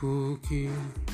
spooky.